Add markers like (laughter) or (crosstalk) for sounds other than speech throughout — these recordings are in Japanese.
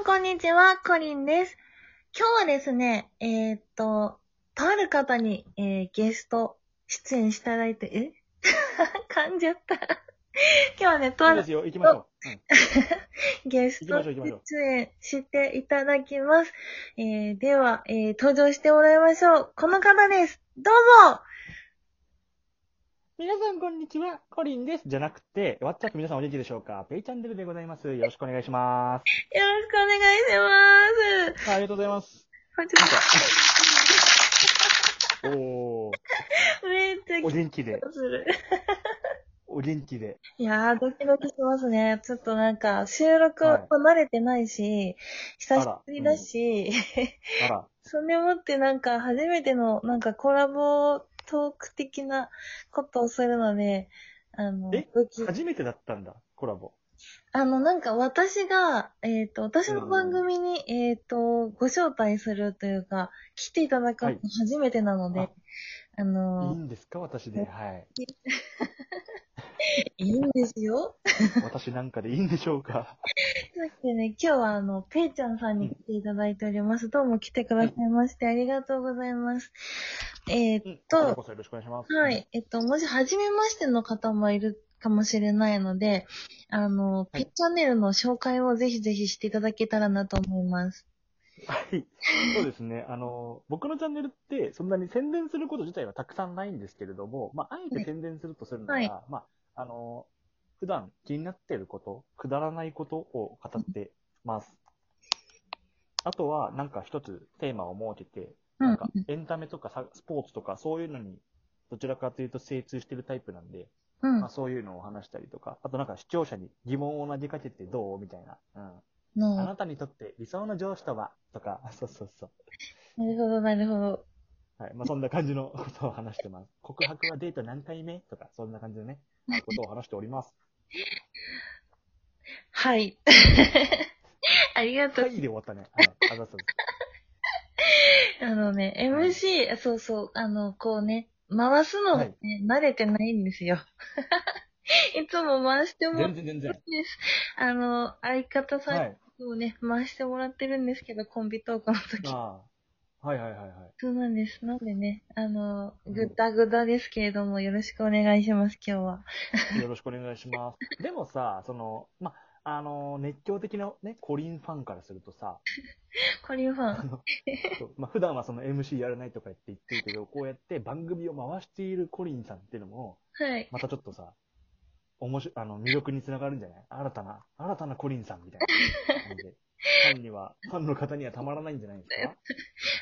ん、こんにちは。コリンです。今日はですね、えー、っと、とある方に、えー、ゲスト出演していただいて、え？(laughs) 噛んじゃった。(laughs) 今日はね、とあるいいですよ、行きましょう。うん (laughs) ゲスト出演していただきます。えー、では、えー、登場してもらいましょう。この方です。どうぞ皆さん、こんにちは。コリンです。じゃなくて、ワッチャップ皆さんお元気でしょうか？ペイチャンネルでございます。よろしくお願いします。よろしくお願いします。ありがとうございます。こんにちは。おー、めっちゃお元気で。(laughs) お元気で。いやー、ドキドキしますね。ちょっとなんか、収録はい慣れてないし、久しぶりだし、あら、(laughs) それもってなんか、初めての、なんかコラボトーク的なことをするので、あの、え？初めてだったんだ、コラボ。あの、なんか私が、えっ、と、私の番組に、えっ、と、ご招待するというか、来ていただくのはい初めてなので、ああいいの、んですか？私で。はい。(laughs) いいんですよ。私なんかでいいんでしょうか？さっきね、今日はあの、ペイちゃんさんに来ていただいております。どうも来てくださいまして、ありがとうございます。えーっうん。こちらと、こそよろしくお願いします。はい。。えっと、もし初めましての方もいるかもしれないので、あの、ペイチャンネルの紹介をぜひぜひしていただけたらなと思います。はい。そうですね。あの、僕のチャンネルって、そんなに宣伝すること自体はたくさんないんですけれども、まあ、あえて宣伝するとするなら、はいまあ、あの、普段気になっていること、くだらないことを語ってます。あとは、なんか一つテーマを設けて、うんなんかエンタメとかさスポーツとかそういうのに、どちらかというと精通してるタイプなんで、うんまあ、。そういうのを話したりとか、あとなんか視聴者に疑問を投げかけてどうみたいな。うん。あのなたにとって理想の上司とは？とか、(laughs) そうそうそう。なるほど、なるほど。はい。まあ、そんな感じの (laughs) ことを話してます。告白はデート何回目？とか、そんな感じでね、ことを話しております。はい。(laughs) ありがとう。はいで終わったね。はい。あざっす (laughs) あのね、MC、そうそう、あの、こうね、回すのがね、慣れてないんですよ。(laughs) いつも回してもらって全然全然。です。あの、相方さんはい。にもね、回してもらってるんですけど、コンビトークの時。ああ。はいはいはいはい。そうなんです。なんでね、あの、ぐったぐだですけれども、よろしくお願いします、今日は。(laughs) よろしくお願いします。でもさ、その、ま、あの、熱狂的なね、コリンファンからするとさ、(laughs) コリンファン。あの、そうまあ、普段はその MC やらないとかって言ってるけど、こうやって番組を回しているコリンさんっていうのも、はい。またちょっとさ、おもし、あの、魅力につながるんじゃない？新たな、新たなコリンさんみたいな感じで。ファンには、ファンの方にはたまらないんじゃないですか？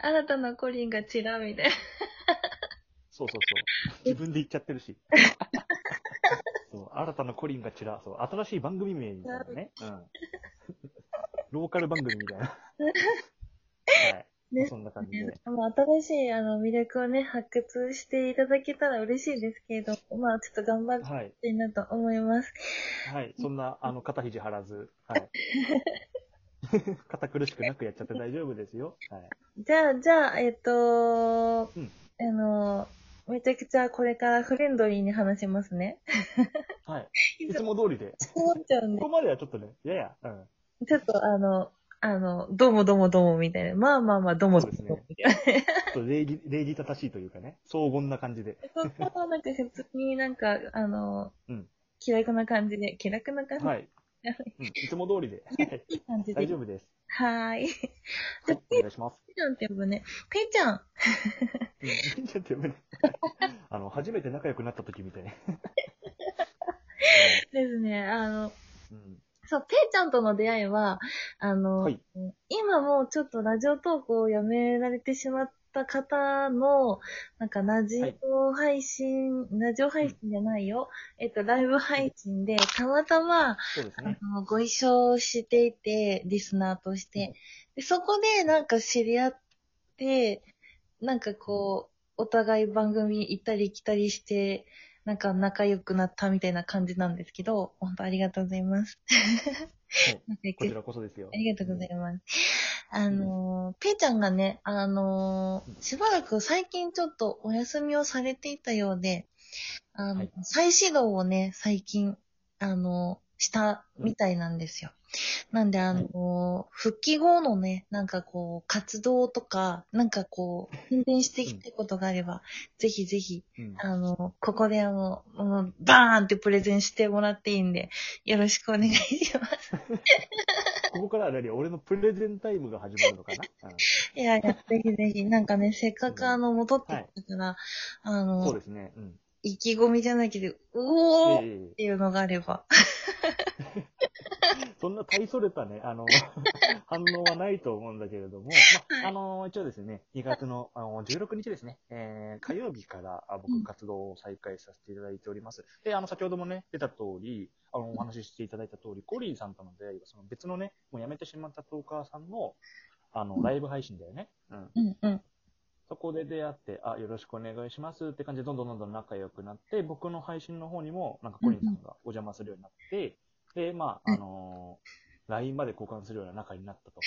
(laughs) 新たなコリンがちらみたいな。そうそうそう。自分で言っちゃってるし。(laughs) そう、新たなコリンがちら、そう、新しい番組名みたいなね。うん。(laughs) ローカル番組みたいな。はい。ねそんな感じで。まあ、新しい、あの、魅力をね、発掘していただけたら嬉しいですけれど、まあ、ちょっと頑張ってはい。いきたいなと思います。はい。そんな、あの、肩肘張らず、はい。(laughs) 堅苦しくなくやっちゃって大丈夫ですよ。はい。じゃあ、じゃあ、えっと、ちゃくちゃこれからフレンドリーに話しますね。はい。い (laughs) いつも通りで。思っちゃうんでここ、まではちょっとね、やや、うん。ちょっとあの、あの、どうもどうもどうもみたいな。まあまあまあ、どうもどうもそうですね。ちょっと礼儀、(laughs) 礼儀正しいというかね、荘厳な感じで。そこはなんか普通になんか、あの、うん気楽な感じで、気楽な感じ、はい。うん、(laughs) いつも通りで。はいいい感じで。大丈夫です。はーい。(laughs) はい、お願いします。ペイちゃんって呼ぶね。ペイちゃん。うん、いいんじゃってね。(laughs) あの、初めて仲良くなった時みたい。ですね。あの、うん。そう、ペイちゃんとの出会いは、あの、はい今もうちょっとラジオトークをやめられてしまった方の、なんかラジオ配信、ラジオ配信じゃないよ。えっと、ライブ配信で、たまたま、あそうですね。の、ご一緒していて、リスナーとして。でそこでなんか知り合って、なんかこう、お互い番組行ったり来たりして、なんか仲良くなったみたいな感じなんですけど、本当ありがとうございます。はい。(laughs) なんかこちらこそですよ。ありがとうございます。あのー、ペイちゃんがね、あのー、しばらく最近ちょっとお休みをされていたようで、あの、はい。再始動をね、最近、あのー、したみたいなんですよ。なんで、あの、復帰後のね、なんかこう、活動とか、なんかこう、宣伝していきたいことがあれば、ぜひぜひ、うん。あの、ここであの、もうバーンってプレゼンしてもらっていいんで、よろしくお願いします。(laughs) ここからは何？俺のプレゼンタイムが始まるのかな、(laughs) うんいやいや、ぜひぜひ、なんかね、せっかくあの、戻ってきたから、あそうの、ですね。うん。意気込みじゃないけど、うおーっええていうのがあれば。(laughs) そんな大それたね、あの、(laughs) 反応はないと思うんだけれども、まあ、あの、一応ですね、2月のあの16日ですね、えー、火曜日からあうん僕活動を再開させていただいております。で、あの、先ほどもね、出た通り、あの、お話ししていただいた通り、コリーさんとの出会いが、その別のね、もう辞めてしまったトーカーさんの、あの、ライブ配信だよね。うん。うんうん。そこで出会って、あ、よろしくお願いしますって感じで、どんどんどんどん仲良くなって、僕の配信の方にも、なんかコリンさんがお邪魔するようになって、で、まあ、あのー LINE まで交換するような仲になったと。(laughs)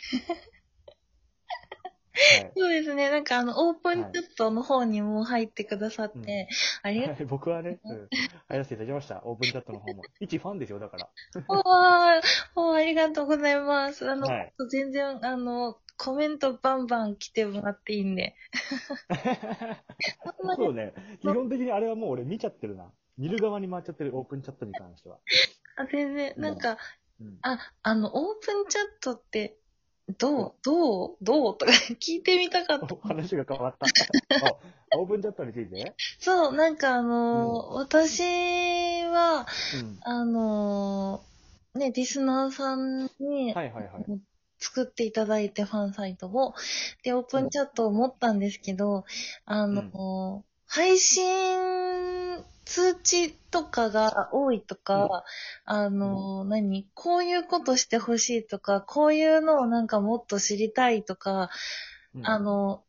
はいそうですね、なんかあの、オープンチャットの方にも入ってくださって、うんありがとはい僕はね、うん、入らせていただきました。オープンチャットの方も。一ファンですよ、だから。(laughs) う。おーおーありがとうございます。あの、はい全然、あの、コメントバンバン来てもらっていいんで。(laughs) そうね。基本的にあれはもう俺見ちゃってるな。見る側に回っちゃってる、オープンチャットに関しては。あ、全然、なんか、うん。あ、あの、オープンチャットって、どうどうどう？とか (laughs) 聞いてみたかった。お話が変わった。あオープンチャットについて？そう、なんかあのー私は、うん。あのーね、リスナーさんにはいはいはい。作っていただいてファンサイトを、で、オープンチャットを持ったんですけど、あのー配信通知とかが多いとか、あのー何こういうことしてほしいとか、こういうのをなんかもっと知りたいとか、うん。あ、の、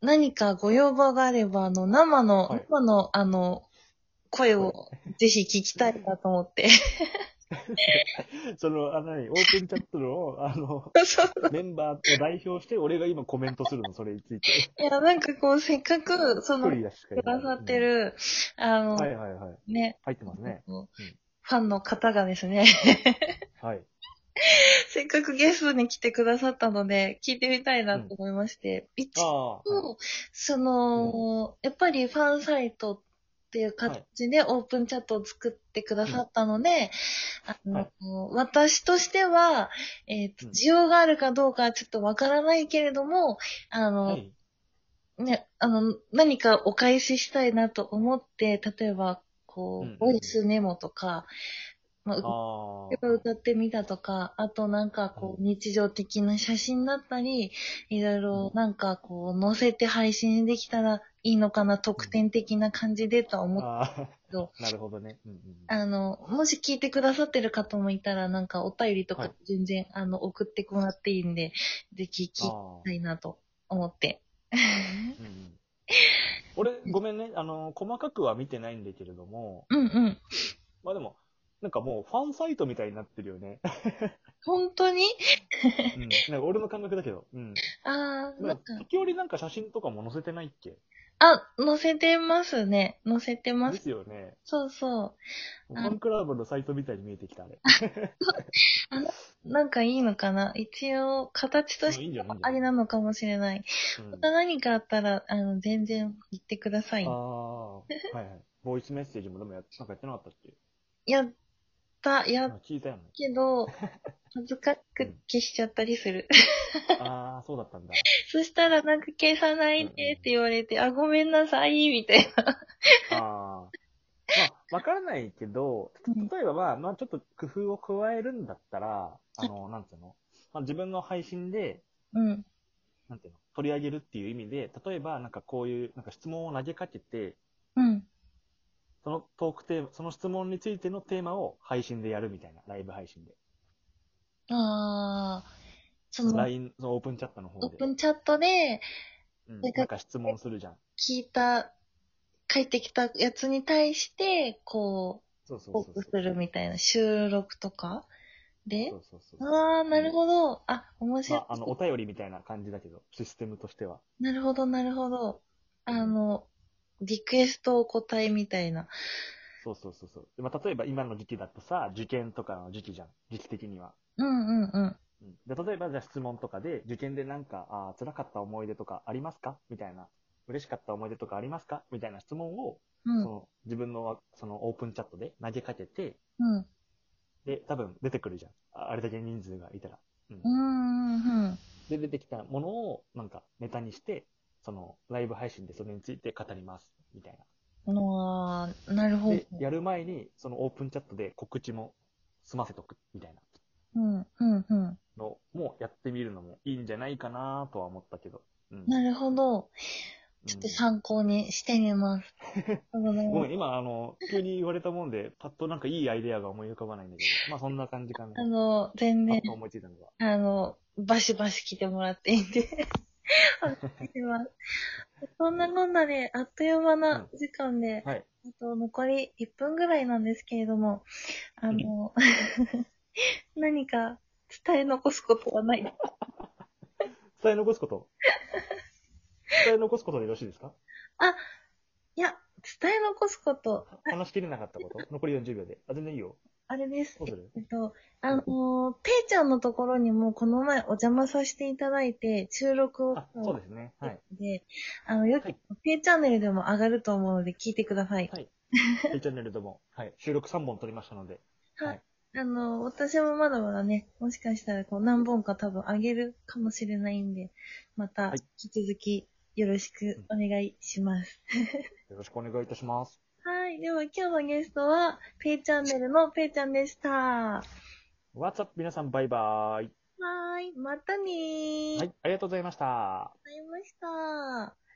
何かご要望があれば、あの、生の、はい。生の、あの、声をぜひ聞きたいなと思って。(laughs) その、あの、何オープンチャットの、あの、メンバーを代表して、俺が今コメントするの、それについて。いや、なんかこう、せっかく、その、くださって。る、あの、うんはいはいはい。ね、入ってますね。ファンの方がですね、はい。せっかくゲストに来てくださったので、聞いてみたいなと思いまして、一あ応、あ。はいその、やっぱりファンサイトっていう形でオープンチャットを作ってくださったので、あの、はい私としては、えっ、と、うん。需要があるかどうかはちょっとわからないけれども、あの、はい。ね、あの、何かお返ししたいなと思って、例えば、こうんうんう、ボイスメモとか、まあ、ああ。歌ってみたとか、あとなんかこう日常的な写真だったり、いろいろなんかこう載せて配信できたらいいのかな、特典的な感じでとは思っああ。ど (laughs) なるほどね。うんうん。あの、もし聞いてくださってる方もいたらなんかお便りとかはい全然、あの送ってもらっていいんで、ぜひ聞きたいなと思って。うんうん俺、ごめんね。あの、細かくは見てないんだけれども、うんうん。まあでも、なんかもうファンサイトみたいになってるよね。(laughs) 本当に？うん。なんか俺の感覚だけど。うん。ああ、まあなんか、時折なんか写真とかも載せてないっけ？あ、載せてますね。載せてま。ですすよね。そうそう。ファンクラブのサイトみたいに見えてきた、あれ。なんかいいのかな？一応、形としてあない？りなのかもしれない。うんまた何かあったら、あの、全然言ってくださいあ。あ、はいはい。ボイスメッセージもでもやなんかやってなかったっけ？(laughs) やった、やったよね。けど、(laughs) 恥ずかしく消しちゃったりする。ああ、そうだったんだ。(laughs) そしたらなんか消さないでって言われて、あ、ごめんなさい、みたいな。ああ。まあ、わからないけど、うん例えばまあ、まあちょっと工夫を加えるんだったら、あの、なんつうの、まあ、自分の配信で、うん。なんていうの、取り上げるっていう意味で、例えばなんかこういう、なんか質問を投げかけて、うん。そのトークテーマ、その質問についてのテーマを配信でやるみたいな、ライブ配信で。あー、その、LINE、そのオープンチャットの方で。オープンチャットでうん、なんか質問するじゃん。聞いた、書いてきたやつに対して、こう、そうそうそうするみたいな収録とかで？そうそうそう。あー、なるほど。あ、面白い。まあ、あの、お便りみたいな感じだけど、システムとしては。なるほど、なるほど。あの、リクエストお答えみたいな。そうそうそうそう。でまあ、例えば今の時期だとさ、受験とかの時期じゃん。時期的には。うんうんうん。うんで例えばじゃあ質問とかで、受験でなんか、あー辛かった思い出とかありますか？みたいな。嬉しかった思い出とかありますか？みたいな質問を、うんその自分のそのオープンチャットで投げかけて、うん。で、多分出てくるじゃん。ああれだけ人数がいたら。うんうんうんで、出てきたものをなんかネタにして、そのライブ配信でそれについて語ります。みたいうん。ああ、なるな。ほどで。、やる前にそのオープンチャットで告知も済ませとく。みたいなうんうんうん。のもやってみるのもいいんじゃないかなとは思ったけど。うん。なるほど。うんちょっと参考にしてみます。(laughs) あのごめん、今、あの、急に言われたもんで、パッとなんかいいアイデアが思い浮かばないんだけど、まあそんな感じかな。あの、全然パッと、思いついたのが。あの、バシバシ来てもらっていいんで。そんなこんなで、あっという間な時間で、はい。あと残り1分ぐらいなんですけれども、あの、(laughs) 何か伝え残すことはない？(laughs) 伝え残すこと？伝え残すことでよろしいですか？いや、伝え残すこと、話しきれなかったこと？残り40秒で。あ、全然いいよ。あれですえっと、あのー、ペイちゃんのところにもこの前お邪魔させていただいて、収録を。あ、そうですね。はい。で、あの、よくはい、ペイチャンネルでも上がると思うので聞いてください。はい。ペイチャンネルでも、はい。収録3本撮りましたので。はい。あの、私もまだまだね、もしかしたらこう何本か多分上げるかもしれないんで、またはい引き続きよろしくお願いします。(laughs) よろしくお願いいたします。はい。では今日のゲストは、ペイチャンネルのペイちゃんでした。は What's up? 皆さん、バイバーイ。ーい。またねー。はい。ありがとうございました。ありがとうございました。